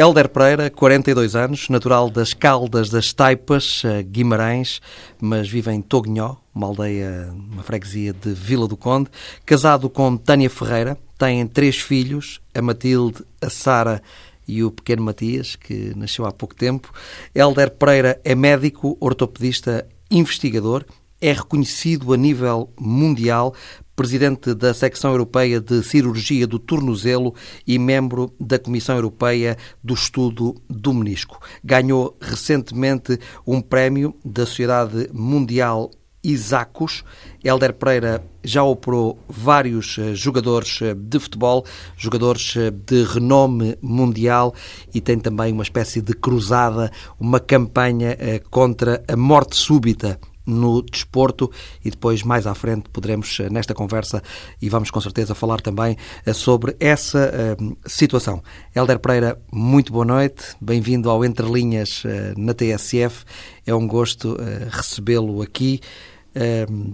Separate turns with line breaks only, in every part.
Helder Pereira, 42 anos, natural das Caldas das Taipas, Guimarães, mas vive em Toguinhó, uma aldeia, uma freguesia de Vila do Conde. Casado com Tânia Ferreira, tem três filhos, a Matilde, a Sara e o pequeno Matias, que nasceu há pouco tempo. Helder Pereira é médico, ortopedista, investigador, é reconhecido a nível mundial presidente da secção europeia de cirurgia do tornozelo e membro da Comissão Europeia do Estudo do Menisco. Ganhou recentemente um prémio da Sociedade Mundial Isacos. Helder Pereira já operou vários eh, jogadores eh, de futebol, jogadores eh, de renome mundial e tem também uma espécie de cruzada, uma campanha contra a morte súbita no desporto e depois mais à frente poderemos eh, nesta conversa e vamos com certeza falar também eh, sobre essa uh, situação. Helder Pereira, muito boa noite, bem-vindo ao Entre Linhas uh, na TSF, é um gosto uh, recebê-lo aqui.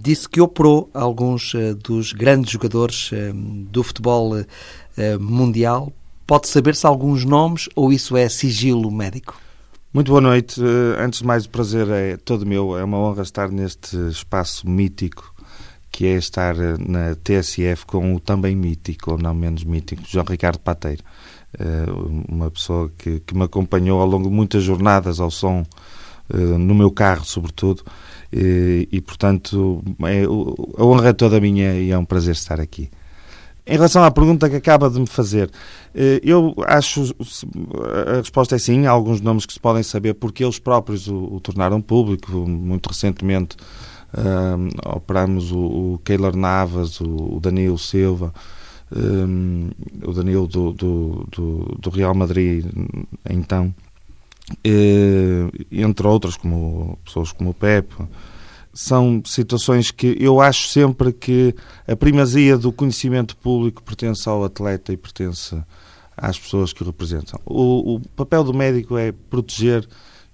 disse que operou alguns dos grandes jogadores do futebol mundial. Pode saber-se alguns nomes ou isso é sigilo médico?
Muito boa noite. Eh, antes de mais, o prazer é todo meu. É uma honra estar neste espaço mítico que é estar eh, na TSF com o também mítico, ou não menos mítico, João Ricardo Pateiro. Eh, uma pessoa que, que me acompanhou ao longo de muitas jornadas ao som, no meu carro, sobretudo, e, e portanto, é, a honra é toda minha e é um prazer estar aqui. Em relação à pergunta que acaba de me fazer, eh, eu acho a resposta é sim. Há alguns nomes que se podem saber porque eles próprios o, o tornaram público. Muito recentemente um, eh, operamos o, o Keylor Navas, o, o Danilo Silva, um, eh, o Danilo do, do, do, do, Real Madrid, então, e, entre outros, como pessoas como o Pepe são situações que eu acho sempre que a primazia do conhecimento público pertence ao atleta e pertence às pessoas que o representam. O, o papel do médico é proteger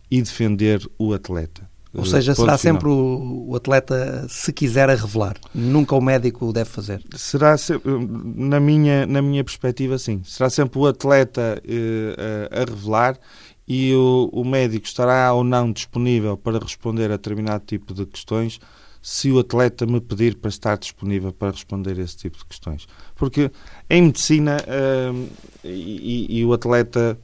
e defender o atleta.
Ou seja, será sempre o, o, atleta se quiser a revelar. Nunca o médico o deve fazer.
Será na minha na minha perspectiva sim. Será sempre o atleta eh, a, a revelar e o, o médico estará ou não disponível para responder a determinado tipo de questões se o atleta me pedir para estar disponível para responder esse tipo de questões. Porque em medicina, hum, e, e, o atleta,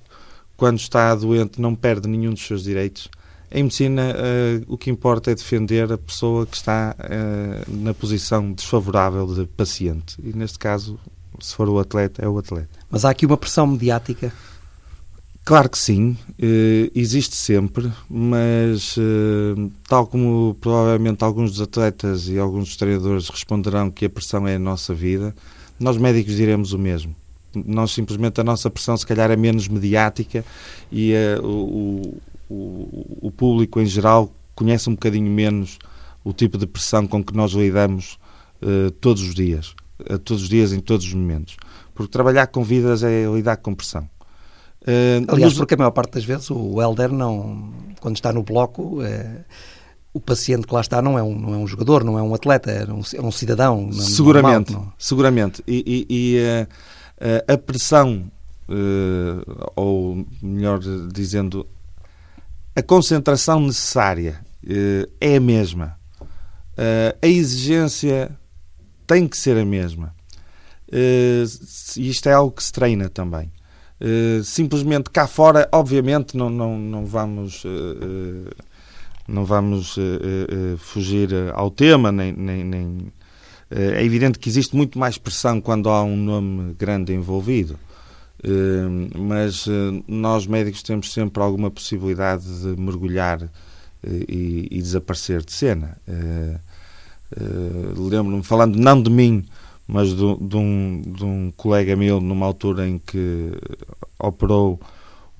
quando está doente, não perde nenhum dos seus direitos. Em medicina, uh, o que importa é defender a pessoa que está uh, na posição desfavorável de paciente. E neste caso, se for o atleta, é o atleta.
Mas há aqui uma pressão mediática
Claro que sim, eh, existe sempre, mas eh, tal como provavelmente alguns dos atletas e alguns dos treinadores responderão que a pressão é a nossa vida, nós médicos diremos o mesmo. Nós simplesmente a nossa pressão se calhar é menos mediática e uh, o, o, o, público em geral conhece um bocadinho menos o tipo de pressão com que nós lidamos uh, todos os dias, todos os dias em todos os momentos. Porque trabalhar com vidas é lidar com pressão.
Uh, Aliás, nos... porque a maior parte das vezes o Helder não, quando está no bloco, é, o paciente que lá está não é um, não é um jogador, não é um atleta, é um, é um cidadão.
Seguramente, normal, seguramente. E, e, e uh, a pressão, uh, ou melhor dizendo, a concentração necessária é a mesma. a exigência tem que ser a mesma. E isto é algo que se treina também. Eh, simplesmente cá fora, obviamente, não, não, não vamos. Uh, não vamos fugir ao tema, nem, nem, nem é evidente que existe muito mais pressão quando há um nome grande envolvido. mas nós médicos temos sempre alguma possibilidade de mergulhar e, e desaparecer de cena. Lembro-me, falando não de mim, mas de, de, um, de um colega meu, numa altura em que operou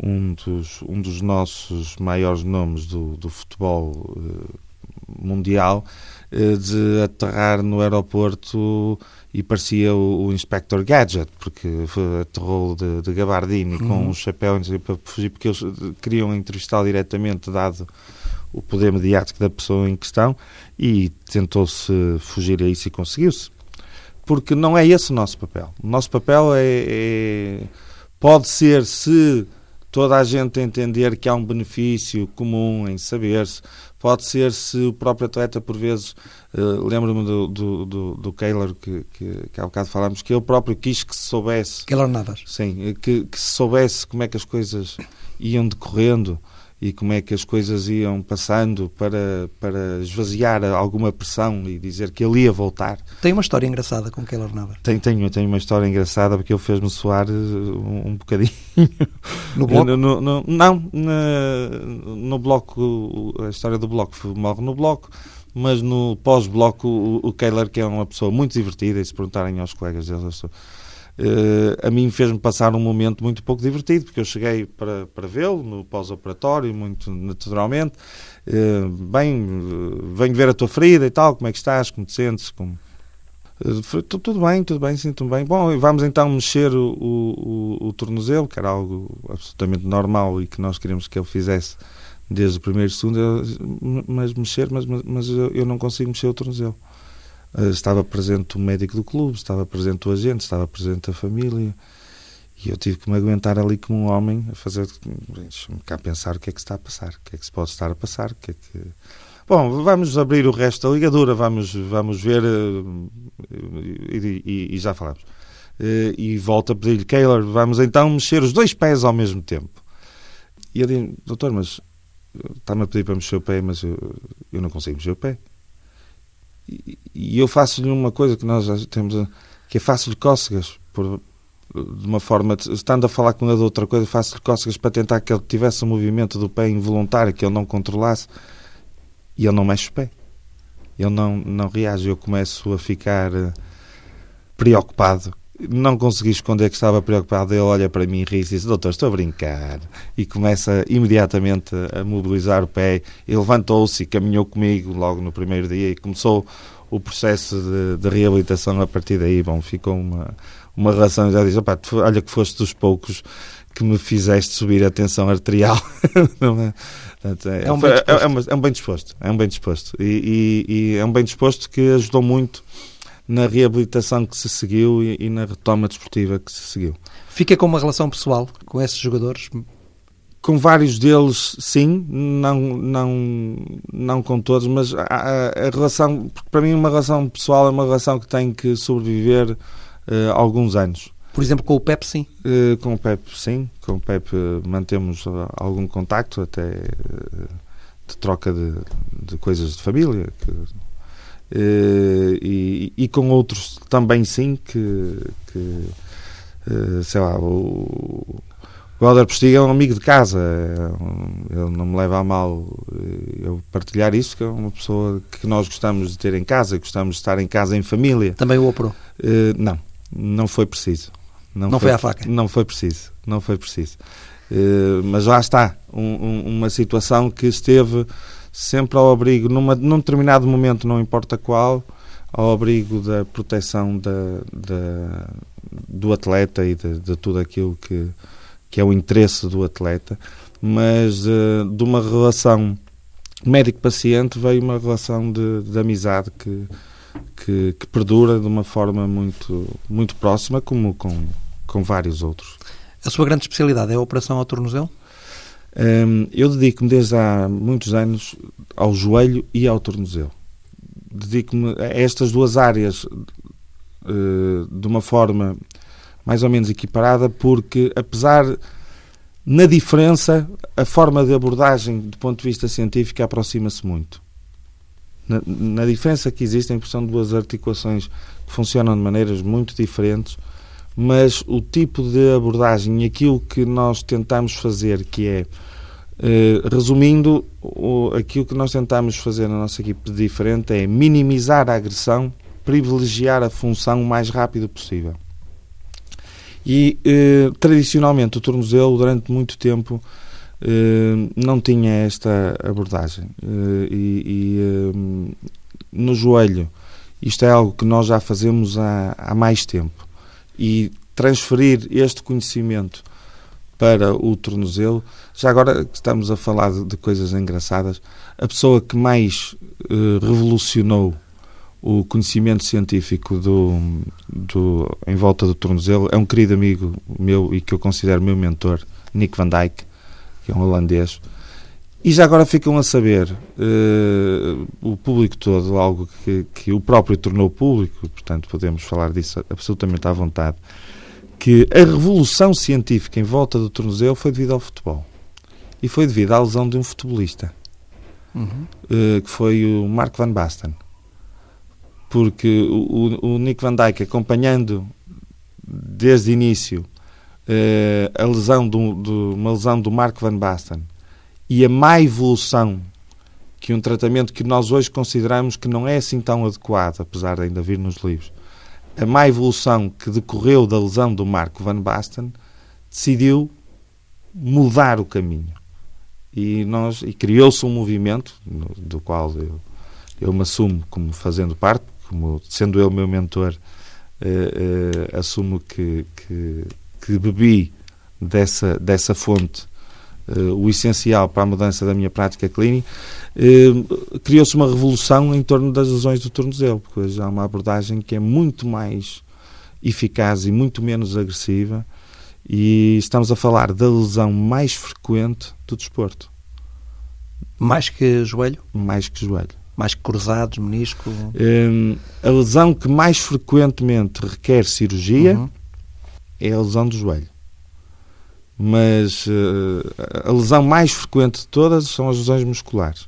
um dos, um dos nossos maiores nomes do, do futebol uh, mundial, uh, de aterrar no aeroporto e parecia o, o Inspector Gadget, porque aterrou de, de gabardine uhum. com um chapéu para fugir, porque eles queriam entrevistá-lo diretamente, dado o poder mediático da pessoa em questão, e tentou-se fugir a isso e conseguiu-se porque não é esse o nosso papel. O nosso papel é, é pode ser se toda a gente entender que há um benefício comum em saber-se. Pode ser se o próprio atleta, por vezes, uh, lembro-me do, do, do, do Keylor, que, que, que há bocado falámos, que ele próprio quis que se soubesse.
Keylor Navas.
Sim, que, que se soubesse como é que as coisas iam decorrendo e como é que as coisas iam passando para, para esvaziar alguma pressão e dizer que ele ia voltar.
Tem uma história engraçada com Keylor Navas?
Tem, tenho, tenho uma história engraçada porque ele fez-me soar um, um bocadinho.
No bloco?
No, no, no, não, no, no bloco, a história do bloco morre no bloco, mas no pós-bloco o, o que é uma pessoa muito divertida, e se perguntarem aos colegas Uh, a mim fez-me passar um momento muito pouco divertido, porque eu cheguei para, para vê-lo no pós-operatório, muito naturalmente. Uh, bem, uh, venho ver a tua ferida e tal, como é que estás, como te sentes? Como... tudo bem, tudo bem, sinto-me bem. Bom, vamos então mexer o, o, o, tornozelo, que era algo absolutamente normal e que nós queríamos que ele fizesse desde o primeiro segundo, mas mexer, mas, mas eu não consigo mexer o tornozelo. Eh, estava presente o médico do clube, estava presente o agente, estava presente a família. E eu tive que me aguentar ali como um homem a fazer. Deixa-me cá pensar o que é que está a passar, o que é que se pode estar a passar, o que é que. Bom, vamos abrir o resto da ligadura, vamos, vamos ver eh, e, e, e já falamos. Eh, e volto a pedir-lhe, Keylor, vamos então mexer os dois pés ao mesmo tempo. E ele diz, doutor, mas está-me a pedir para mexer o pé, mas eu, eu não consigo mexer o pé. E eu faço-lhe uma coisa que nós já temos, que é faço-lhe cócegas, por, de uma forma, estando a falar com ele de outra coisa, faço-lhe cócegas para tentar que ele tivesse um movimento do pé involuntário, que ele não controlasse, e ele não mexe o pé. Ele não, não reage, eu começo a ficar eh, preocupado. Não consegui esconder que estava preocupado. Ele olha para mim e ri e diz: Doutor, estou a brincar. E começa imediatamente a mobilizar o pé. E levantou-se e caminhou comigo logo no primeiro dia e começou o processo de, de, reabilitação a partir daí. Bom, ficou uma, uma relação. Já diz: Olha, que foste dos poucos que me fizeste subir a tensão arterial. é? é, um bem é, é, é, um bem disposto. É um bem disposto. E, e, e é um bem disposto que ajudou muito na reabilitação que se seguiu e, e, na retoma desportiva que se seguiu.
Fica com uma relação pessoal com esses jogadores?
Com vários deles, sim, não, não, não com todos, mas a, a, relação, para mim, uma relação pessoal é uma relação que tem que sobreviver uh, alguns anos.
Por exemplo, com o Pep, sim?
Uh, com o Pep, sim. Com o Pep uh, mantemos algum contacto, até de troca de, de coisas de família, que e, e, com outros também sim que, que uh, sei lá o, o Helder Postiga é um amigo de casa é ele não me leva a mal eh, eu partilhar isso que é uma pessoa que nós gostamos de ter em casa gostamos de estar em casa em família
também o operou?
Não, não foi preciso
não, não foi, foi à faca?
não foi preciso não foi preciso mas lá está um, um, uma situação que esteve sempre ao abrigo, numa, num determinado momento, não importa qual, ao abrigo da proteção da, da do atleta e de, de, tudo aquilo que, que é o interesse do atleta, mas uh, de uma relação médico-paciente veio uma relação de, de amizade que, que, que, perdura de uma forma muito, muito próxima, como com, com vários outros.
A sua grande especialidade é a operação ao tornozelo?
Um, eu dedico-me desde há muitos anos ao joelho e ao tornozelo. Dedico-me a estas duas áreas uh, de uma forma mais ou menos equiparada, porque apesar na diferença, a forma de abordagem do ponto de vista científico aproxima-se muito. Na, na, diferença que existe, em são duas articulações que funcionam de maneiras muito diferentes, mas o tipo de abordagem aquilo que nós tentamos fazer, que é, eh, resumindo, aquilo que nós tentamos fazer na nossa equipe de diferente é minimizar a agressão, privilegiar a função o mais rápido possível. E, eh, tradicionalmente, o tornozelo, durante muito tempo, eh, não tinha esta abordagem. E, e no joelho, isto é algo que nós já fazemos há, há mais tempo e transferir este conhecimento para o tornozelo. Já agora que estamos a falar de, coisas engraçadas, a pessoa que mais uh, revolucionou o conhecimento científico do, do, em volta do tornozelo é um querido amigo meu e que eu considero meu mentor, Nick Van Dyke, que é um holandês. E já agora ficam a saber, uh, o público todo, algo que, que o próprio tornou público, portanto podemos falar disso absolutamente à vontade, que a revolução científica em volta do tornozelo foi devido ao futebol. E foi devido à lesão de um futebolista, uhum. uh, que foi o Mark Van Basten. Porque o, o Nick Van Dijk, acompanhando desde o início uh, a lesão do, do, uma lesão do Mark Van Basten e a má evolução que um tratamento que nós hoje consideramos que não é assim tão adequado, apesar de ainda vir nos livros, a má evolução que decorreu da lesão do Marco Van Basten, decidiu mudar o caminho. E, nós, e criou-se um movimento, do qual eu, eu me assumo como fazendo parte, como sendo eu meu mentor, uh, uh, assumo que, que, que, bebi dessa, dessa fonte o essencial para a mudança da minha prática clínica, criou-se uma revolução em torno das lesões do tornozelo, porque hoje há uma abordagem que é muito mais eficaz e muito menos agressiva e estamos a falar da lesão mais frequente do desporto.
Mais que joelho?
Mais que joelho.
Mais que cruzados, menisco?
Um, a lesão que mais frequentemente requer cirurgia uhum. é a lesão do joelho. Mas uh, a lesão mais frequente de todas são as lesões musculares.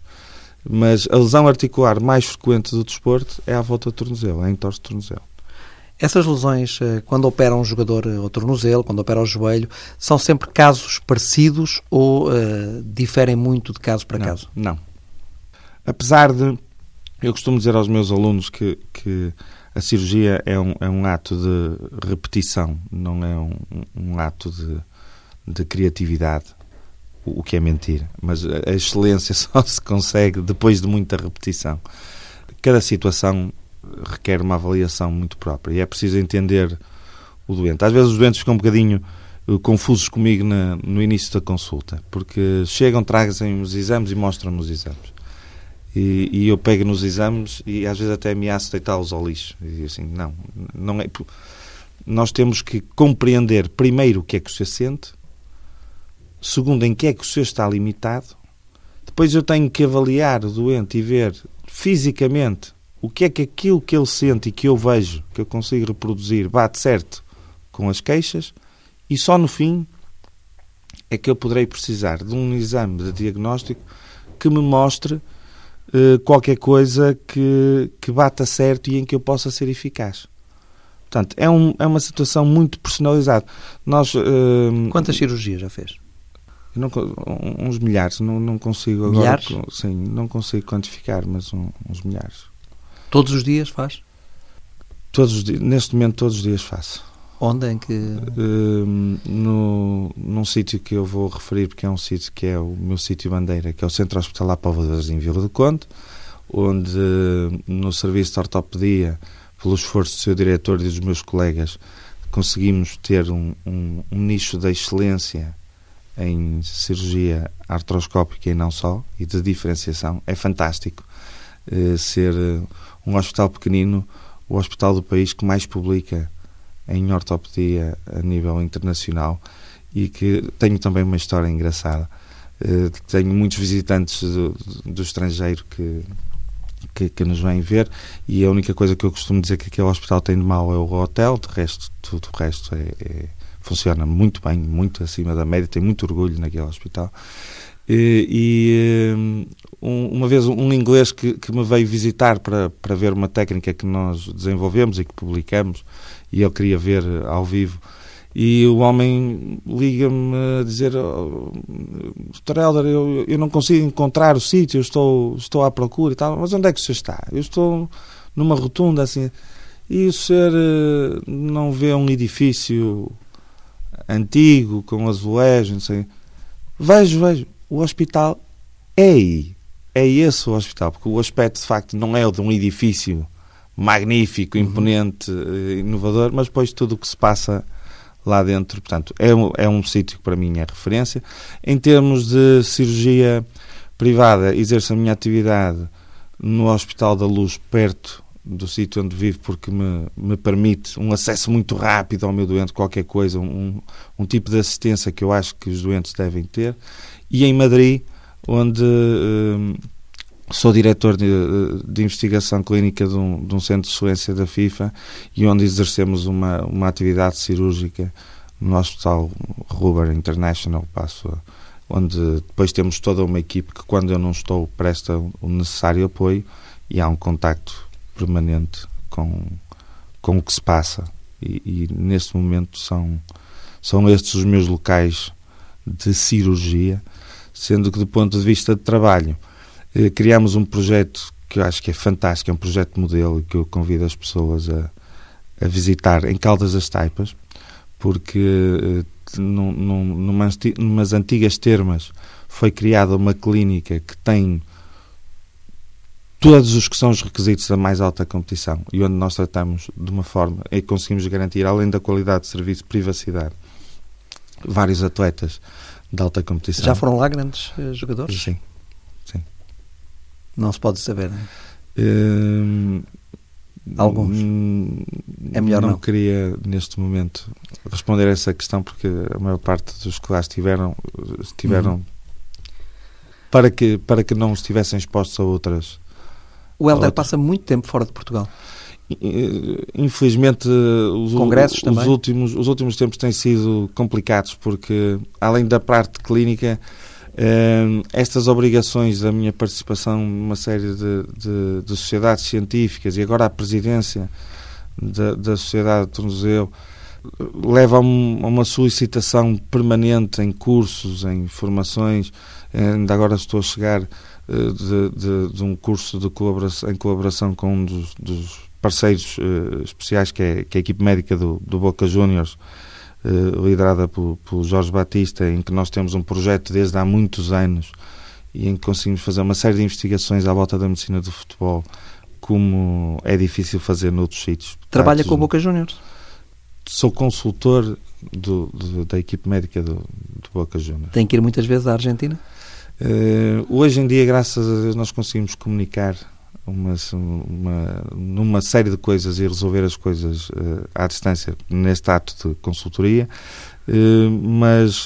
Mas a lesão articular mais frequente do desporto é à volta do tornozelo, é em torno do tornozelo.
Essas lesões, eh, quando opera um jogador eh, ao tornozelo, quando opera ao joelho, são sempre casos parecidos ou uh, diferem muito de caso para
não,
caso?
Não. Apesar de. Eu costumo dizer aos meus alunos que, que a cirurgia é um, é um ato de repetição, não é um, um ato de, de criatividade, o que é mentira. Mas a excelência só se consegue depois de muita repetição. Cada situação requer uma avaliação muito própria e é preciso entender o doente. Às vezes os doentes ficam um bocadinho eh, confusos comigo na, no início da consulta, porque chegam, trazem os exames e mostram-me os exames. E, e, eu pego nos exames e às vezes até ameaço deitá-los ao lixo. E assim, não, não é. Nós temos que compreender primeiro o que é que senhor sente, segundo em que é que o senhor está limitado, depois eu tenho que avaliar o doente e ver fisicamente o que é que aquilo que ele sente e que eu vejo, que eu consigo reproduzir, bate certo com as queixas, e só no fim é que eu poderei precisar de um exame de diagnóstico que me mostre uh, qualquer coisa que, que bata certo e em que eu possa ser eficaz. Portanto, é, um, é uma situação muito personalizada. Nós, uh,
Quantas cirurgias já fez?
Não, uns milhares, não, não consigo agora.
Milhares?
Sim, não consigo quantificar, mas um, uns milhares.
Todos os dias faz?
Todos os dias, neste momento todos os dias faço.
Onde em que?
Uh, no, num sítio que eu vou referir, porque é um sítio que é o meu sítio bandeira, que é o Centro Hospitalar Povoadores em Vila do Conde, onde no serviço de ortopedia, pelo esforço do seu diretor e dos meus colegas, conseguimos ter um, um, um nicho de excelência em cirurgia artroscópica e não só, e de diferenciação. É fantástico uh, ser um hospital pequenino, o hospital do país que mais publica em ortopedia a nível internacional e que tenho também uma história engraçada. Uh, tenho muitos visitantes do, do estrangeiro que, que, que, nos vêm ver e a única coisa que eu costumo dizer que aquele hospital tem de mal é o hotel, de resto, tudo o resto é, é, funciona muito bem, muito acima da média, tenho muito orgulho naquele hospital. E, e um, uma vez um inglês que, que me veio visitar para, para ver uma técnica que nós desenvolvemos e que publicamos, e ele queria ver ao vivo. E o homem liga-me a dizer: oh. Helder, eu, eu não consigo encontrar o sítio, estou, estou à procura e tal, mas onde é que o senhor está? Eu estou numa rotunda assim. E o senhor eh, não vê um edifício antigo, com azulejos, não sei. Vejo, vejo o hospital é aí. É esse o hospital, porque o aspecto de facto não é o de um edifício magnífico, uhum. imponente, uhum. inovador, mas depois tudo o que se passa lá dentro, portanto, é um, é um sítio que para mim é referência. Em termos de cirurgia privada, exerço a minha atividade no Hospital da Luz, perto do sítio onde vivo, porque me, me permite um acesso muito rápido ao meu doente, qualquer coisa, um, um tipo de assistência que eu acho que os doentes devem ter. E em Madrid, onde uh, sou diretor de, de, investigação clínica de um, de um, centro de excelência da FIFA e onde exercemos uma, uma atividade cirúrgica no Hospital Ruber International, passo onde depois temos toda uma equipe que quando eu não estou presta o necessário apoio e há um contacto permanente com, com o que se passa. E, e neste momento são, são estes os meus locais de cirurgia, sendo que do ponto de vista de trabalho eh, criamos um projeto que eu acho que é fantástico, é um projeto modelo que eu convido as pessoas a, a visitar em Caldas das Taipas, porque eh, num, num, numas, numas antigas termas foi criada uma clínica que tem todos os que são os requisitos da mais alta competição e onde nós tratamos de uma forma e conseguimos garantir, além da qualidade de serviço, privacidade, vários atletas de alta competição.
Já foram lá grandes uh, jogadores?
Sim, sim.
Não se pode saber, é? Uh, Alguns. Hum, é melhor não.
Não queria, neste momento, responder a essa questão porque a maior parte dos que lá estiveram, estiveram uhum. para, que, para que não estivessem expostos a outras.
O Helder passa muito tempo fora de Portugal.
Infelizmente, os, Congressos os, últimos, os últimos tempos têm sido complicados porque, além da parte clínica, Uh, estas obrigações da minha participação numa série de, de, de sociedades científicas e agora a presidência da, da Sociedade de Tornozelo leva a, um, a, uma solicitação permanente em cursos, em formações. Ainda agora estou a chegar de, de, de, um curso de colaboração, em colaboração com um dos, dos parceiros uh, especiais, que é, que é, a equipe médica do, do Boca Juniors, eh, liderada por, por Jorge Batista, em que nós temos um projeto desde há muitos anos e em que conseguimos fazer uma série de investigações à volta da medicina do futebol, como é difícil fazer noutros sítios.
Trabalha com o Boca Juniors?
Sou consultor do, do, da equipe médica do, do, Boca Juniors.
Tem que ir muitas vezes à Argentina?
Uh, hoje em dia, graças a Deus, nós conseguimos comunicar uma, uma, numa série de coisas e resolver as coisas uh, à distância neste ato de consultoria, uh, mas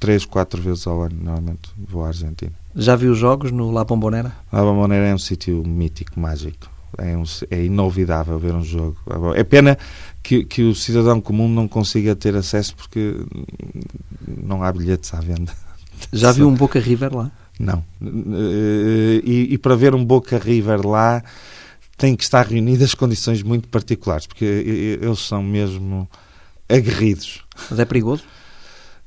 três, quatro vezes ao ano normalmente vou à Argentina.
Já viu jogos no La Bombonera?
La Bombonera é um sítio mítico, mágico. É, um, é inolvidável ver um jogo. É pena que, que o cidadão comum não consiga ter acesso porque não há bilhetes à venda.
Já viu um Boca River lá?
Não. Eh, e, e, para ver um Boca River lá tem que estar reunidas condições muito particulares, porque eles são mesmo aguerridos.
Mas é perigoso?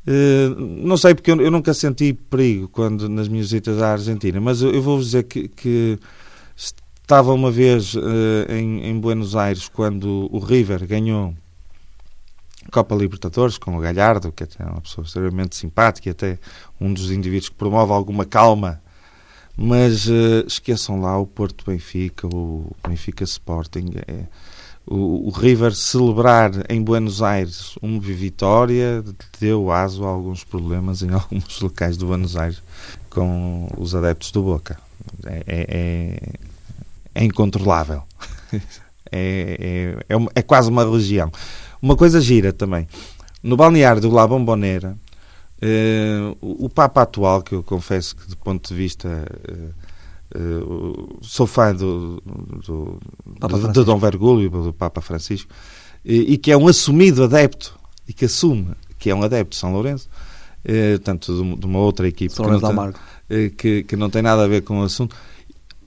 Uh, não sei, porque eu, eu, nunca senti perigo quando nas minhas visitas à Argentina, mas eu, eu vou dizer que, que, estava uma vez uh, em, em Buenos Aires quando o River ganhou Copa Libertadores com o Galhardo, que é uma pessoa extremamente simpática e até um dos indivíduos que promove alguma calma. Mas uh, esqueçam lá o Porto Benfica, o Benfica Sporting. É, o, o, River celebrar em Buenos Aires uma vitória deu aso a alguns problemas em alguns locais do Buenos Aires com os adeptos do Boca. É, é, é, é incontrolável. É, é, é, é quase uma religião. Uma coisa gira também. No balneário do La Bombonera, eh, o Papa atual, que eu confesso que, do ponto de vista. Eh, sou fã do, do, do de Dom Vergúlio, do Papa Francisco, e, e, que é um assumido adepto, e que assume que é um adepto de São Lourenço, tanto de, de, uma outra equipe
que não, tem,
que, que não tem nada a ver com o assunto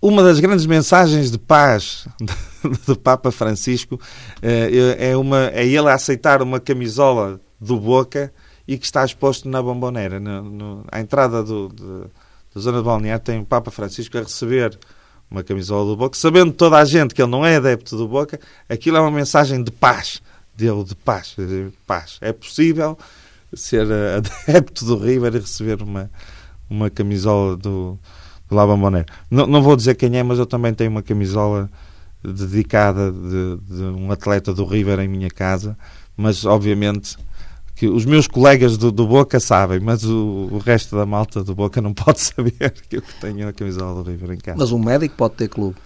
uma das grandes mensagens de paz do Papa Francisco eh, é, uma, é ele aceitar uma camisola do Boca e que está exposto na bomboneira. No, no, entrada do, da zona de balneário tem o Papa Francisco a receber uma camisola do Boca, sabendo toda a gente que ele não é adepto do Boca, aquilo é uma mensagem de paz dele, de paz. De paz. É possível ser adepto do River e receber uma, uma camisola do, La Bombonera. Não, não vou dizer quem é, mas eu também tenho uma camisola dedicada de, de, um atleta do River em minha casa, mas obviamente que os meus colegas do, do Boca sabem, mas o, o, resto da malta do Boca não pode saber que eu tenho a camisola do River em casa.
Mas um médico pode ter clube?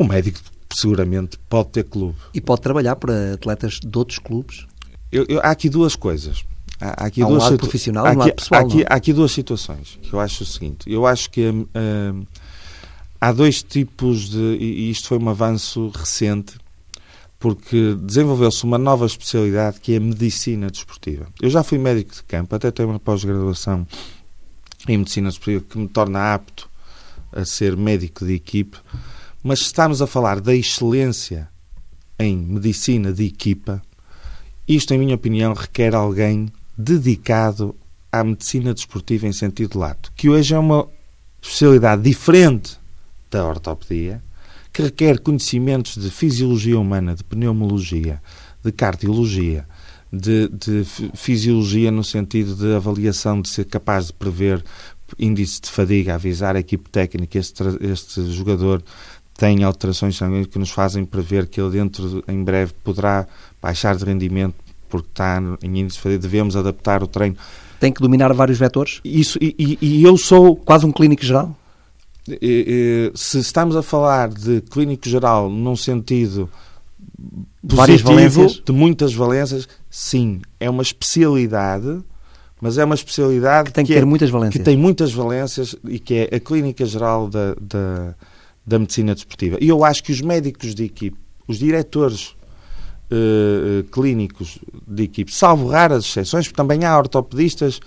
Um médico seguramente pode ter clube.
E pode trabalhar para atletas de outros clubes?
Eu, eu, há aqui duas coisas.
Há, aqui há um duas lado profissional e um lado pessoal.
Há aqui, há aqui, duas situações que eu acho o seguinte. Eu acho que uh, há dois tipos de... E isto foi um avanço recente porque desenvolveu-se uma nova especialidade que é a medicina desportiva. Eu já fui médico de campo, até tenho uma pós-graduação em medicina desportiva que me torna apto a ser médico de equipe, mas estamos a falar da excelência em medicina de equipa, isto, em minha opinião, requer alguém dedicado à medicina desportiva em sentido lato, que hoje é uma especialidade diferente da ortopedia, que requer conhecimentos de fisiologia humana, de pneumologia, de cardiologia, de, de, fisiologia no sentido de avaliação, de ser capaz de prever índice de fadiga, avisar a equipe técnica, este, este jogador tem alterações sanguíneas que nos fazem prever que ele dentro, em breve, poderá baixar de rendimento porque está em índice de fadiga, devemos adaptar o treino.
Tem que dominar vários vetores?
Isso, e, e, e eu sou...
Quase um clínico geral?
Se estamos a falar de clínico geral num sentido valências? de muitas valências, sim, é uma especialidade, mas é uma especialidade
que tem que, que ter é, muitas valências.
Que tem muitas valências e que é a clínica geral da, da, da medicina desportiva. E eu acho que os médicos de equipe, os diretores uh, clínicos de equipe, salvo raras exceções, porque também há ortopedistas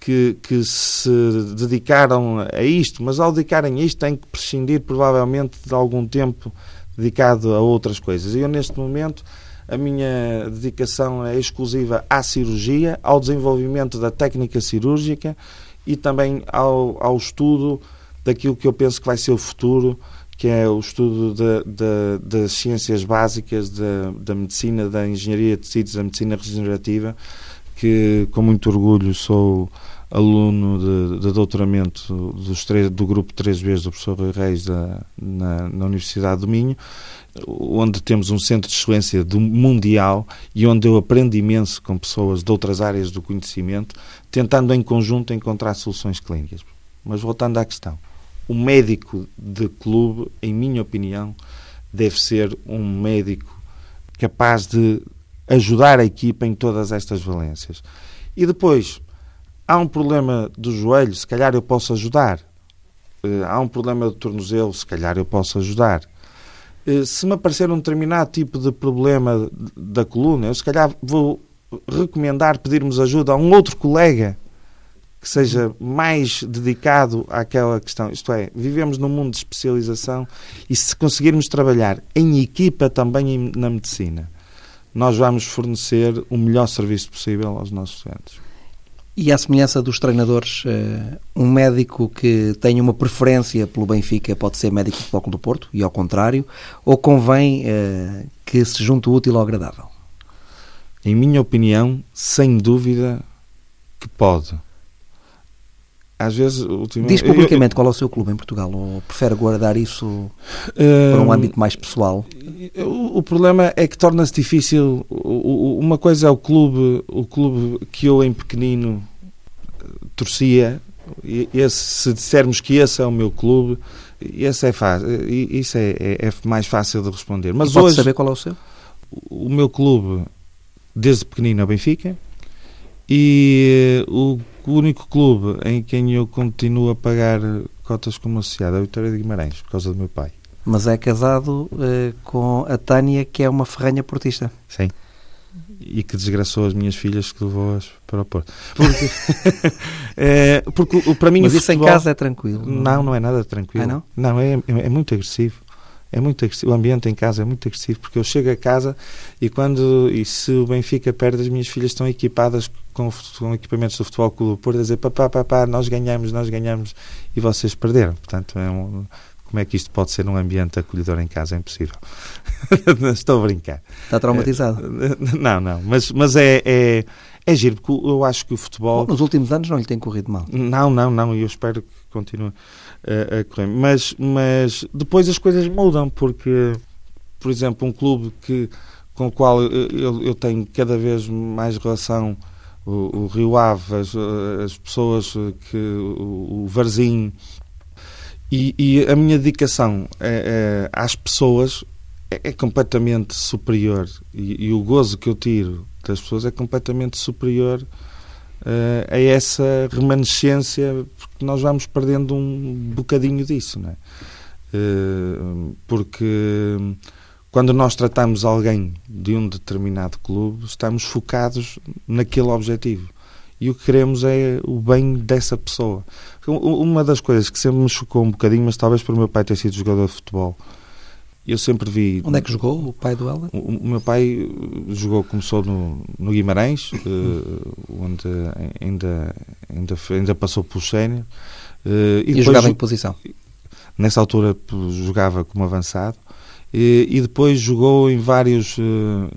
que, que se dedicaram a isto, mas ao dedicarem a isto têm que prescindir provavelmente de algum tempo dedicado a outras coisas. Eu, neste momento, a minha dedicação é exclusiva à cirurgia, ao desenvolvimento da técnica cirúrgica e também ao, ao estudo daquilo que eu penso que vai ser o futuro, que é o estudo das ciências básicas da medicina, da engenharia de tecidos, da medicina regenerativa, que com muito orgulho sou aluno de, de doutoramento dos três, do grupo 3B do professor Rui Reis da, na, na, Universidade do Minho, onde temos um centro de excelência do mundial e onde eu aprendo imenso com pessoas de outras áreas do conhecimento, tentando em conjunto encontrar soluções clínicas. Mas voltando à questão, o médico de clube, em minha opinião, deve ser um médico capaz de ajudar a equipa em todas estas valências. E depois, há um problema do joelho, se calhar eu posso ajudar. Eh, há um problema do tornozelo, se calhar eu posso ajudar. Eh, se me aparecer um determinado tipo de problema da coluna, eu se calhar vou recomendar pedirmos ajuda a um outro colega que seja mais dedicado àquela questão. Isto é, vivemos num mundo de especialização e se conseguirmos trabalhar em equipa também na medicina, nós vamos fornecer o melhor serviço possível aos nossos doentes.
E à semelhança dos treinadores, eh, um médico que tem uma preferência pelo Benfica pode ser médico do Futebol do Porto, e ao contrário, ou convém eh, que se junte o útil ao agradável?
Em minha opinião, sem dúvida que pode. Às vezes,
ultimamente... Diz publicamente eu, qual é o seu clube em Portugal, ou prefere guardar isso uh, para um âmbito mais pessoal?
O, o problema é que torna-se difícil. O, o, uma coisa é o clube, o clube que eu em pequenino torcia. Esse, se dissermos que esse é o meu clube, esse é fácil, isso é, é, é mais fácil de responder.
Mas hoje, saber qual é o seu?
O meu clube, desde pequenino, é o Benfica. E o o único clube em quem eu continuo a pagar cotas como associado é a Vitória de Guimarães, por causa do meu pai.
Mas é casado uh, com a Tânia, que é uma ferranha portista.
Sim. E que desgraçou as minhas filhas que levou-as para o Porto. Porque, é, porque para mim
Mas
isso
futebol... em casa é tranquilo?
Não, não é nada tranquilo.
Ah, não?
Não, é, é muito agressivo é muito agressivo. O ambiente em casa é muito agressivo porque eu chego a casa e quando e se o Benfica perde, as minhas filhas estão equipadas com, com equipamentos do Futebol Clube por dizer papá, papá, nós ganhamos, nós ganhamos e vocês perderam. Portanto, é um, como é que isto pode ser num ambiente acolhedor em casa? É impossível. Estou a brincar.
Está traumatizado?
Não, não, mas, mas é, é, é giro, porque eu acho que o futebol.
Bom, nos últimos anos não lhe tem corrido mal.
Não, não, não, e eu espero que continue a, correr. Mas, mas depois as coisas mudam, porque, por exemplo, um clube que, com o qual eu, eu, tenho cada vez mais relação, o, o Rio Ave, as, as, pessoas que. o, o Varzim. E, e, a minha dedicação é, é, às pessoas é, é completamente superior. E, e, o gozo que eu tiro das pessoas é completamente superior uh, a essa remanescência, porque nós vamos perdendo um bocadinho disso, não é? Uh, porque quando nós tratamos alguém de um determinado clube, estamos focados naquele objetivo. E o que queremos é o bem dessa pessoa. Uma das coisas que sempre me chocou um bocadinho, mas talvez por meu pai ter sido jogador de futebol, eu sempre vi.
Onde é que jogou o pai do Helder?
O, o, meu pai jogou, começou no, no Guimarães, uh, onde ainda, ainda, ainda passou pelo sénior.
Uh, e, e jogava em que posição?
Nessa altura jogava como avançado. E, e depois jogou em vários,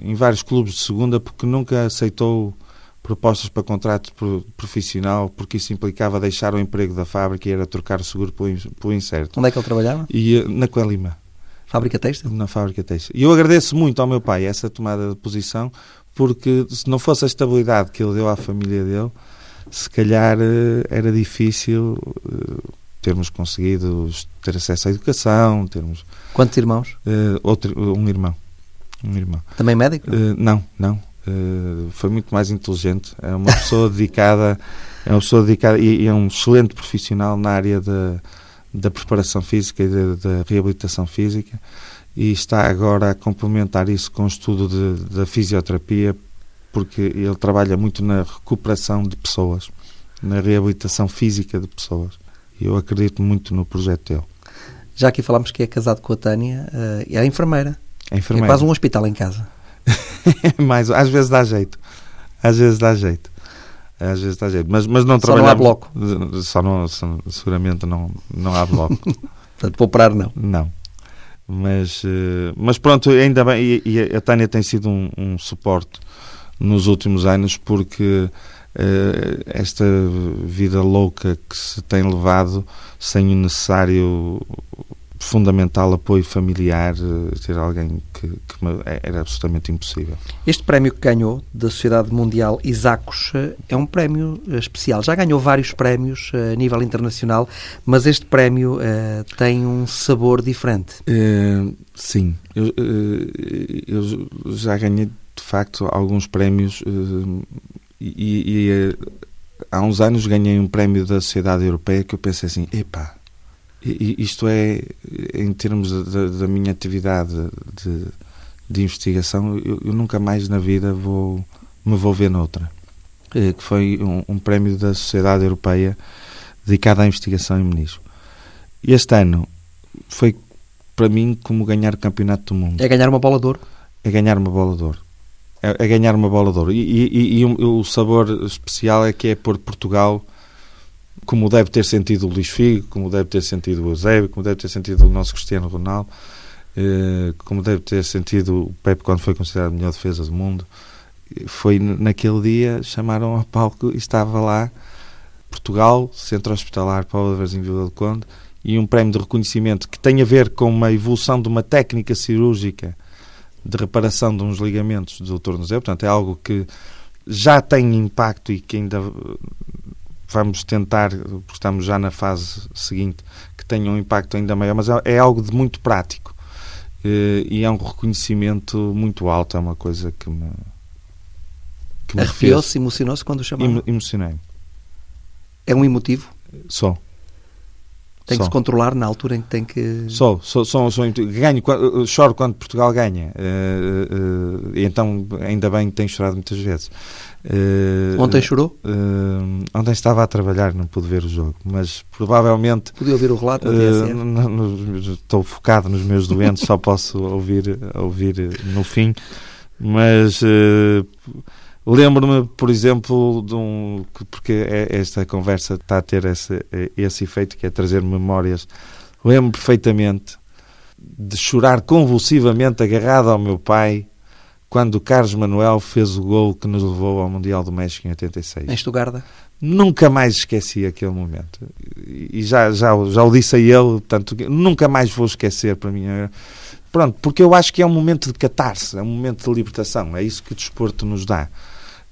em vários clubes de segunda porque nunca aceitou propostas para contrato profissional porque isso implicava deixar o emprego da fábrica e era trocar o seguro pelo, incerto.
Onde é que ele trabalhava?
E, na Coelima.
Fábrica Têxtil?
Na Fábrica Têxtil. E eu agradeço muito ao meu pai essa tomada de posição, porque se não fosse a estabilidade que ele deu à família dele, se calhar eh, era difícil eh, termos conseguido ter acesso à educação, termos...
Quantos irmãos?
Uh, outro, um irmão. Um irmão.
Também médico?
Uh, não, não. Uh, foi muito mais inteligente. É uma pessoa dedicada, é uma pessoa dedicada e, e é um excelente profissional na área da da preparação física e da, reabilitação física e está agora a complementar isso com o estudo de, da fisioterapia porque ele trabalha muito na recuperação de pessoas, na reabilitação física de pessoas. E eu acredito muito no projeto dele.
Já aqui falámos que é casado com a Tânia, uh, é enfermeira.
É, enfermeira.
é quase um hospital em casa.
Mais, às vezes dá jeito. Às vezes dá jeito. Às vezes está jeito. Mas, mas não
só não há bloco.
Só não, seguramente não, não há bloco.
Portanto, para operar não.
Não. Mas, eh, mas pronto, ainda bem. E, e a Tânia tem sido um, um, suporte nos últimos anos porque uh, esta vida louca que se tem levado sem o necessário fundamental apoio familiar, eh, ter alguém que, que é, era absolutamente impossível.
Este prémio que ganhou da Sociedade Mundial Isacos eh, é um prémio eh, especial. Já ganhou vários prémios a nível internacional, mas este prémio uh, tem um sabor diferente.
Uh, sim, eu, uh, eu, já ganhei de facto alguns prémios e, e há uns anos ganhei um prémio da Sociedade Europeia que eu pensei assim, epá, isto é, em termos da, minha atividade de, de investigação, eu, eu, nunca mais na vida vou me vou ver noutra. Eh, que foi um, um prémio da Sociedade Europeia dedicado à investigação em menisco. Este ano foi para mim como ganhar o campeonato do mundo.
É ganhar uma bola de ouro?
É ganhar uma bola de ouro. É, é ganhar uma bola de ouro. E, e, e o, o, sabor especial é que é por Portugal como deve ter sentido o Luís Figo, como deve ter sentido o Eusébio, como deve ter sentido o nosso Cristiano Ronaldo, eh, como deve ter sentido o Pepe quando foi considerado a melhor defesa do mundo. Foi naquele dia, chamaram ao palco e estava lá Portugal, Centro Hospitalar Paulo em Vila do Conde, e um prémio de reconhecimento que tem a ver com uma evolução de uma técnica cirúrgica de reparação de uns ligamentos do tornozelo, portanto é algo que já tem impacto e que ainda vamos tentar, porque estamos já na fase seguinte, que tenha um impacto ainda maior, mas é, é algo de muito prático eh, e é um reconhecimento muito alto, é uma coisa que me.
Que me Arrepiou-se, emocionou-se quando o chamaram?
Emocionei.
É um emotivo?
Só.
Tem que se controlar na altura em que tem que.
Só, só ganho, choro quando Portugal ganha. Uh, uh, então, ainda bem que tenho chorado muitas vezes.
Uh, ontem chorou?
Ontem estava a trabalhar, não pude ver o jogo, mas provavelmente.
Podia ouvir o relato
Estou focado nos meus doentes, só posso ouvir, ouvir no fim. Mas lembro-me, por exemplo, de um. Porque é, esta conversa está a ter esse, esse efeito que é trazer memórias. Lembro perfeitamente de chorar convulsivamente agarrado ao meu pai quando o Carlos Manuel fez o gol que nos levou ao Mundial do México em 86.
Em Estugarda?
Nunca mais esqueci aquele momento. E já, já, já o disse a ele, portanto, nunca mais vou esquecer para mim. Pronto, porque eu acho que é um momento de catarse, é um momento de libertação. É isso que o desporto nos dá.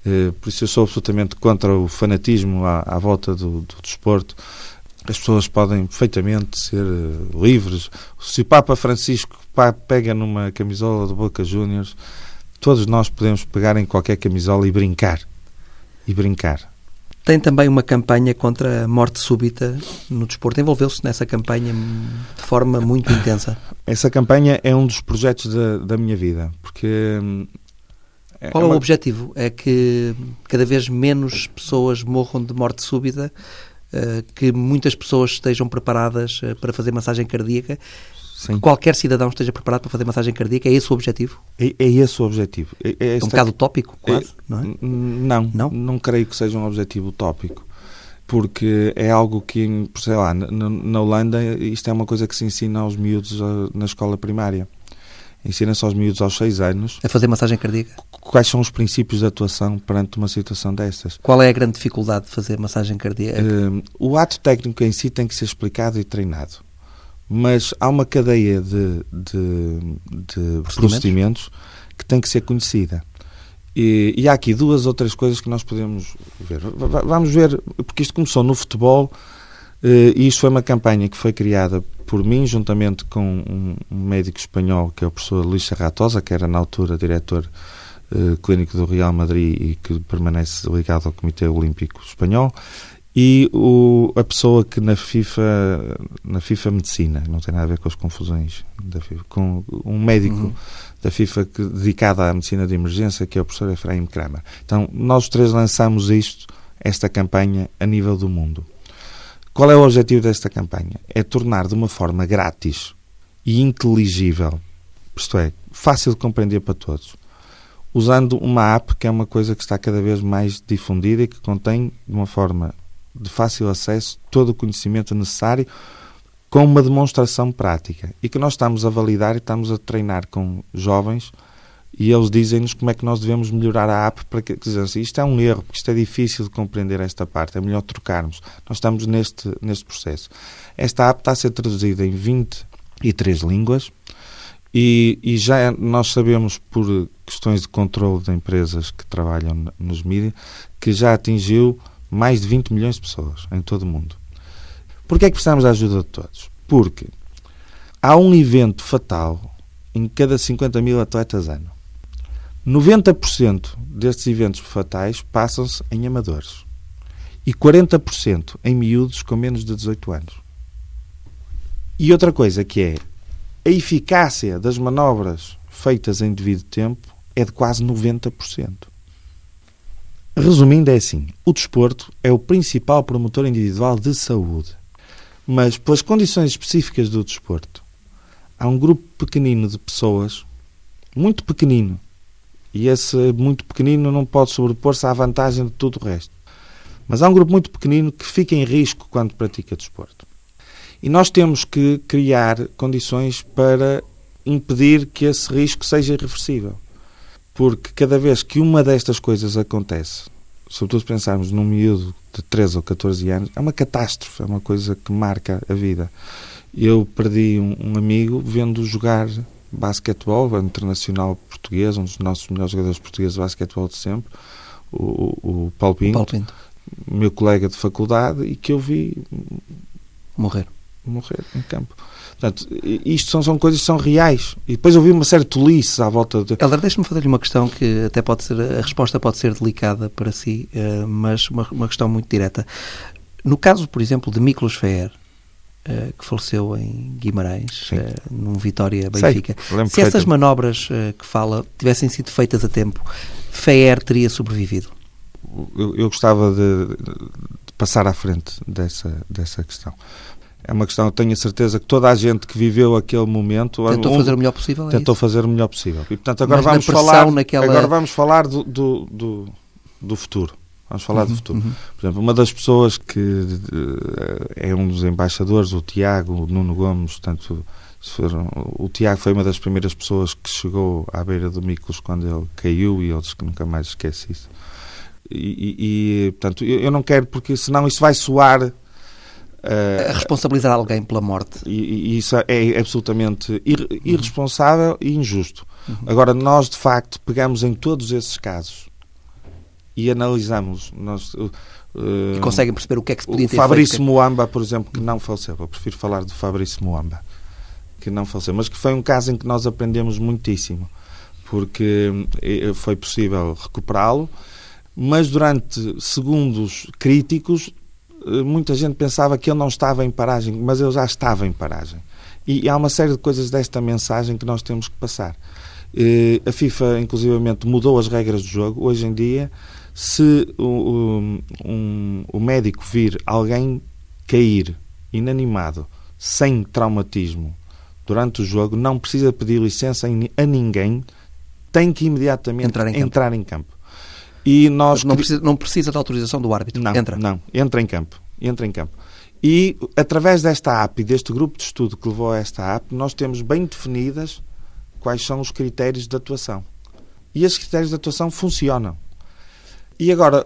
Eh, por isso eu sou absolutamente contra o fanatismo à, à volta do, do desporto. As pessoas podem perfeitamente ser eh, livres. Se o Papa Francisco pega numa camisola do Boca Juniors, todos nós podemos pegar em qualquer camisola e brincar. E brincar.
Tem também uma campanha contra a morte súbita no desporto. Envolveu-se nessa campanha de forma muito intensa.
Essa campanha é um dos projetos da, da minha vida, porque...
É Qual é, uma... o objetivo? É que cada vez menos pessoas morram de morte súbita, eh, que muitas pessoas estejam preparadas eh, para fazer massagem cardíaca Sim. que qualquer cidadão esteja preparado para fazer massagem cardíaca? É esse o objetivo?
É, é esse o objetivo. É,
é, é um bocado utópico, quase, é, não é?
Não, não, não creio que seja um objetivo utópico. Porque é algo que, sei lá, na, na Holanda, isto é uma coisa que se ensina aos miúdos ah, na escola primária. Ensina-se aos miúdos aos 6 anos.
A fazer massagem cardíaca?
Quais são os princípios de atuação perante uma situação destas?
Qual é a grande dificuldade de fazer massagem cardíaca?
Uh, o ato técnico em si tem que ser explicado e treinado mas há uma cadeia de, de, de procedimentos? procedimentos? que tem que ser conhecida. E, e, há aqui duas ou três coisas que nós podemos ver. Vamos ver, porque isto começou no futebol e isto foi uma campanha que foi criada por mim, juntamente com um, médico espanhol, que é o professor Luís Serratosa, que era na altura diretor eh, clínico do Real Madrid e que permanece ligado ao Comitê Olímpico Espanhol, e o, a pessoa que na FIFA, na FIFA Medicina, não tem nada a ver com as confusões da FIFA, com um médico uhum. da FIFA que, dedicado à medicina de emergência, que é o professor Efraim Kramer. Então, nós três lançamos isto, esta campanha, a nível do mundo. Qual é o objetivo desta campanha? É tornar de uma forma grátis e inteligível, isto é, fácil de compreender para todos, usando uma app que é uma coisa que está cada vez mais difundida e que contém de uma forma de fácil acesso todo o conhecimento necessário com uma demonstração prática e que nós estamos a validar e estamos a treinar com jovens e eles dizem-nos como é que nós devemos melhorar a app para que dizer assim, isto é um erro, porque isto é difícil de compreender esta parte, é melhor trocarmos. Nós estamos neste, neste processo. Esta app está a ser traduzida em 23 línguas e, e já nós sabemos por questões de controle de empresas que trabalham nos mídias que já atingiu mais de 20 milhões de pessoas em todo o mundo. Porquê é que precisamos da ajuda de todos? Porque há um evento fatal em cada 50 mil atletas ano. 90% destes eventos fatais passam-se em amadores e 40% em miúdos com menos de 18 anos. E outra coisa que é a eficácia das manobras feitas em devido tempo é de quase 90%. Resumindo, é assim: o desporto é o principal promotor individual de saúde. Mas, pelas condições específicas do desporto, há um grupo pequenino de pessoas, muito pequenino, e esse muito pequenino não pode sobrepor-se à vantagem de todo o resto. Mas há um grupo muito pequenino que fica em risco quando pratica desporto. E nós temos que criar condições para impedir que esse risco seja irreversível. Porque cada vez que uma destas coisas acontece, sobretudo se pensarmos num miúdo de 13 ou 14 anos, é uma catástrofe, é uma coisa que marca a vida. Eu perdi um, um amigo vendo jogar basquetebol, internacional português, um dos nossos melhores jogadores portugueses de basquetebol de sempre, o, o Paulo Pinto, Paulo Pinto, meu colega de faculdade, e que eu vi
morrer.
Morrer em campo. Portanto, isto são, são coisas que são reais. E depois eu vi uma série de tolices à volta de...
Helder, deixe-me fazer-lhe uma questão que até pode ser, a resposta pode ser delicada para si, eh, mas uma, uma questão muito direta. No caso, por exemplo, de Miklos Feer, Uh, que faleceu em Guimarães, uh, num Vitória Benfica. Sei, Se essas manobras uh, que fala tivessem sido feitas a tempo, Feer teria sobrevivido?
Eu, eu gostava de, de, passar à frente dessa, dessa questão. É uma questão, eu tenho a certeza que toda a gente que viveu aquele momento
tentou um, fazer o melhor possível.
É tentou fazer o melhor possível. E portanto agora vamos falar, naquela... agora vamos falar do, do, do, do futuro. Vamos falar uhum, do futuro. Uhum. Por exemplo, uma das pessoas que é um dos embaixadores, o Tiago, o Nuno Gomes, portanto, foram, o Tiago foi uma das primeiras pessoas que chegou à beira do Miklos quando ele caiu e eles que nunca mais esquece isso. E, e, e portanto, eu, eu, não quero, porque senão isso vai soar
Uh, responsabilizar alguém pela morte.
E, e isso é absolutamente ir, irresponsável uhum. e injusto. Uhum. Agora, nós de facto pegamos em todos esses casos e analisamos. Nós, uh,
e conseguem perceber o que é que se podia
ter Fabrício feito. Moamba, por exemplo, que não faleceu. Eu prefiro falar do Fabrício Moamba, que não faleceu, mas que foi um caso em que nós aprendemos muitíssimo, porque eh, foi possível recuperá-lo mas durante segundos críticos, eh, muita gente pensava que ele não estava em paragem, mas ele já estava em paragem. E há uma série de coisas desta mensagem que nós temos que passar. Eh, a FIFA, inclusivamente, mudou as regras do jogo. Hoje em dia, se o, um, o médico vir alguém cair inanimado, sem traumatismo, durante o jogo, não precisa pedir licença a ninguém, tem que imediatamente entrar em campo. Entrar em campo.
E nós não precisa, não precisa da autorização do árbitro.
Não,
entra.
Não, entra em campo. Entra em campo. E através desta app e deste grupo de estudo que levou a esta app, nós temos bem definidas quais são os critérios de atuação. E esses critérios de atuação funcionam. E agora,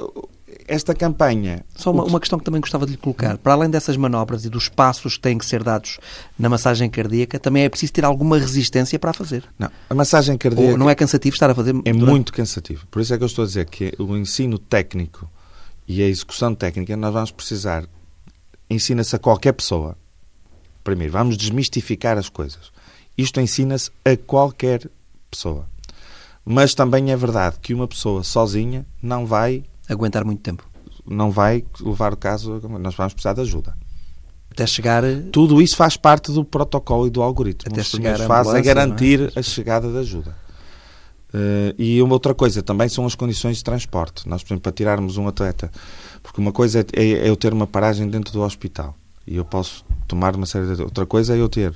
esta campanha.
Só uma, uma, questão que também gostava de lhe colocar. Para além dessas manobras e dos passos que têm que ser dados na massagem cardíaca, também é preciso ter alguma resistência para a fazer.
Não, a massagem cardíaca. Ou
não é cansativo estar a fazer.
É durante... muito cansativo. Por isso é que eu estou a dizer que o ensino técnico e a execução técnica nós vamos precisar. Ensina-se a qualquer pessoa. Primeiro, vamos desmistificar as coisas. Isto ensina-se a qualquer pessoa. Mas também é verdade que uma pessoa sozinha não vai
aguentar muito tempo.
Não vai levar o caso, nós vamos precisar de ajuda.
Até chegar.
Tudo isso faz parte do protocolo e do algoritmo. Até Os chegar a faz é garantir é? a chegada de ajuda. Uh, e uma outra coisa também são as condições de transporte. Nós, por exemplo, para tirarmos um atleta, porque uma coisa é, é, é eu ter uma paragem dentro do hospital e eu posso tomar uma série de. Outra coisa é eu ter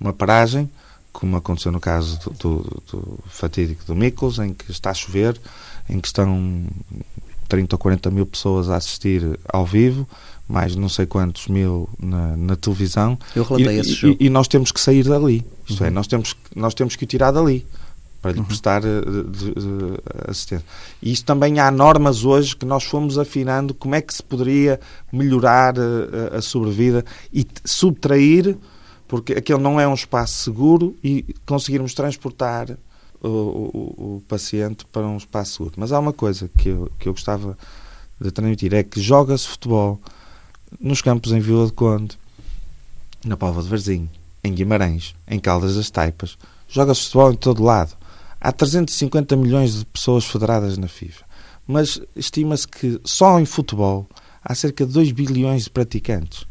uma paragem, como aconteceu no caso do, do, do fatídico do Miklos, em que está a chover, em que estão 30 ou 40 mil pessoas a assistir ao vivo, mais não sei quantos mil na, na televisão.
Eu relatei
e,
esse jogo.
E, e, nós temos que sair dali. Isto é, uhum. é, nós temos, nós temos que o tirar dali para lhe uhum. prestar eh, de, assistência. E isso também há normas hoje que nós fomos afinando como é que se poderia melhorar a, eh, a sobrevida e subtrair, porque aquele não é um espaço seguro e conseguirmos transportar o, o, o, paciente para um espaço seguro. Mas há uma coisa que eu, que eu gostava de transmitir: é que joga-se futebol nos campos em Vila de Conde, na Póvoa de Varzim, em Guimarães, em Caldas das Taipas. Joga-se futebol em todo lado. Há 350 milhões de pessoas federadas na FIFA. Mas estima-se que só em futebol há cerca de 2 bilhões de praticantes.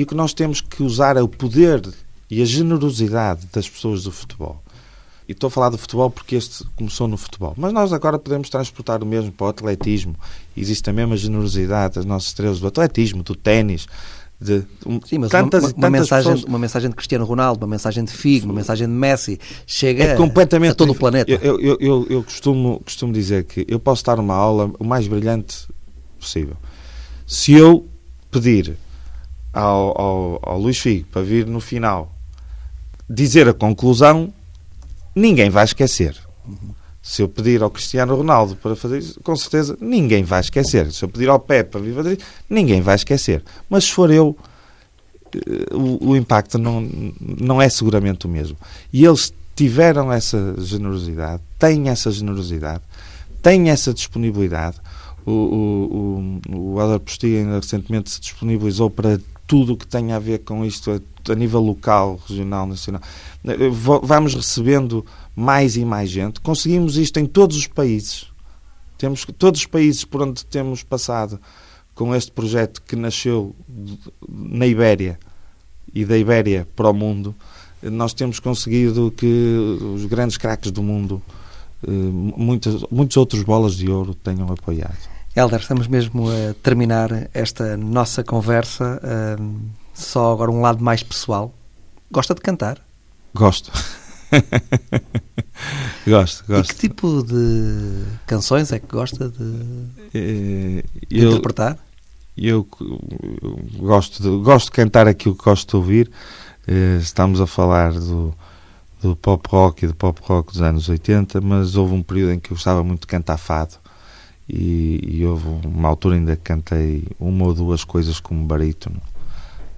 E o que nós temos que usar é o poder e a generosidade das pessoas do futebol. E estou a falar do futebol porque este começou no futebol. Mas nós agora podemos transportar o mesmo para o atletismo. Existe a mesma generosidade das nossas estrelas do atletismo, do ténis, de
Sim, mas tantas, uma, uma mensagem, pessoas... uma mensagem de Cristiano Ronaldo, uma mensagem de Figo, uma mensagem de Messi, chega é completamente a todo o planeta.
Eu, eu, eu, eu, costumo, costumo dizer que eu posso dar uma aula o mais brilhante possível. Se eu pedir ao, ao, ao Luís Figo para vir no final dizer a conclusão, ninguém vai esquecer. Se eu pedir ao Cristiano Ronaldo para fazer isso, com certeza ninguém vai esquecer. Se eu pedir ao Pepe para vir fazer isso, ninguém vai esquecer. Mas se for eu, eh, o, o impacto não, não é seguramente o mesmo. E eles tiveram essa generosidade, têm essa generosidade, têm essa disponibilidade. O, o, o, o Helder ainda recentemente se disponibilizou para tudo o que tem a ver com isto a, nível local, regional, nacional. Vamos recebendo mais e mais gente. Conseguimos isto em todos os países. Temos todos os países por onde temos passado com este projeto que nasceu na Ibéria e da Ibéria para o mundo, nós temos conseguido que os grandes craques do mundo, eh, muitas, muitos outros bolas de ouro tenham apoiado.
Helder, estamos mesmo a terminar esta nossa conversa. só agora um lado mais pessoal. Gosta de cantar?
Gosto. gosto, gosto.
E que tipo de canções é que gosta de, eh, eu, interpretar?
Eu, eu gosto, de, gosto de cantar aquilo que gosto de ouvir. Eh, estamos a falar do, do pop rock e do pop rock dos anos 80, mas houve um período em que eu gostava muito de cantar fado e, e houve uma altura ainda que cantei uma ou duas coisas como barítono.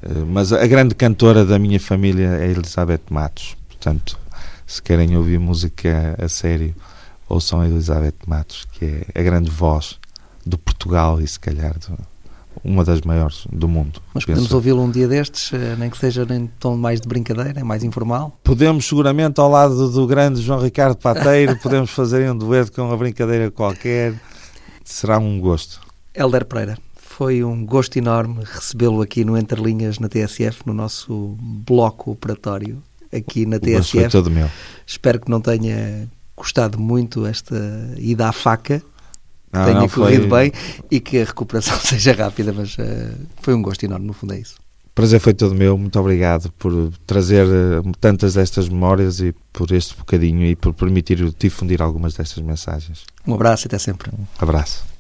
Uh, mas a grande cantora da minha família é Elizabeth Matos. Portanto, se querem ouvir música a sério, ouçam a Elizabeth Matos, que é a grande voz do Portugal e se calhar do, uma das maiores do mundo.
Mas podemos ouvi-lo um dia destes, eh, nem que seja em tom mais de brincadeira, mais informal?
Podemos seguramente ao lado do grande João Ricardo Pateiro, podemos fazer um dueto com uma brincadeira qualquer. Será um gosto.
Helder Pereira, foi um gosto enorme recebê-lo aqui no Entre Linhas na TSF, no nosso bloco operatório aqui na TSF.
foi todo meu.
Espero que não tenha gostado muito esta ida à faca.
Não,
tenha
não,
corrido
foi-
bem e que a recuperação seja rápida, mas eh, foi um gosto enorme, no fundo é isso.
Prazer foi todo meu. Muito obrigado por trazer eh, tantas destas memórias e por este bocadinho e por permitir difundir algumas destas mensagens.
Um abraço e até sempre.
Abraço.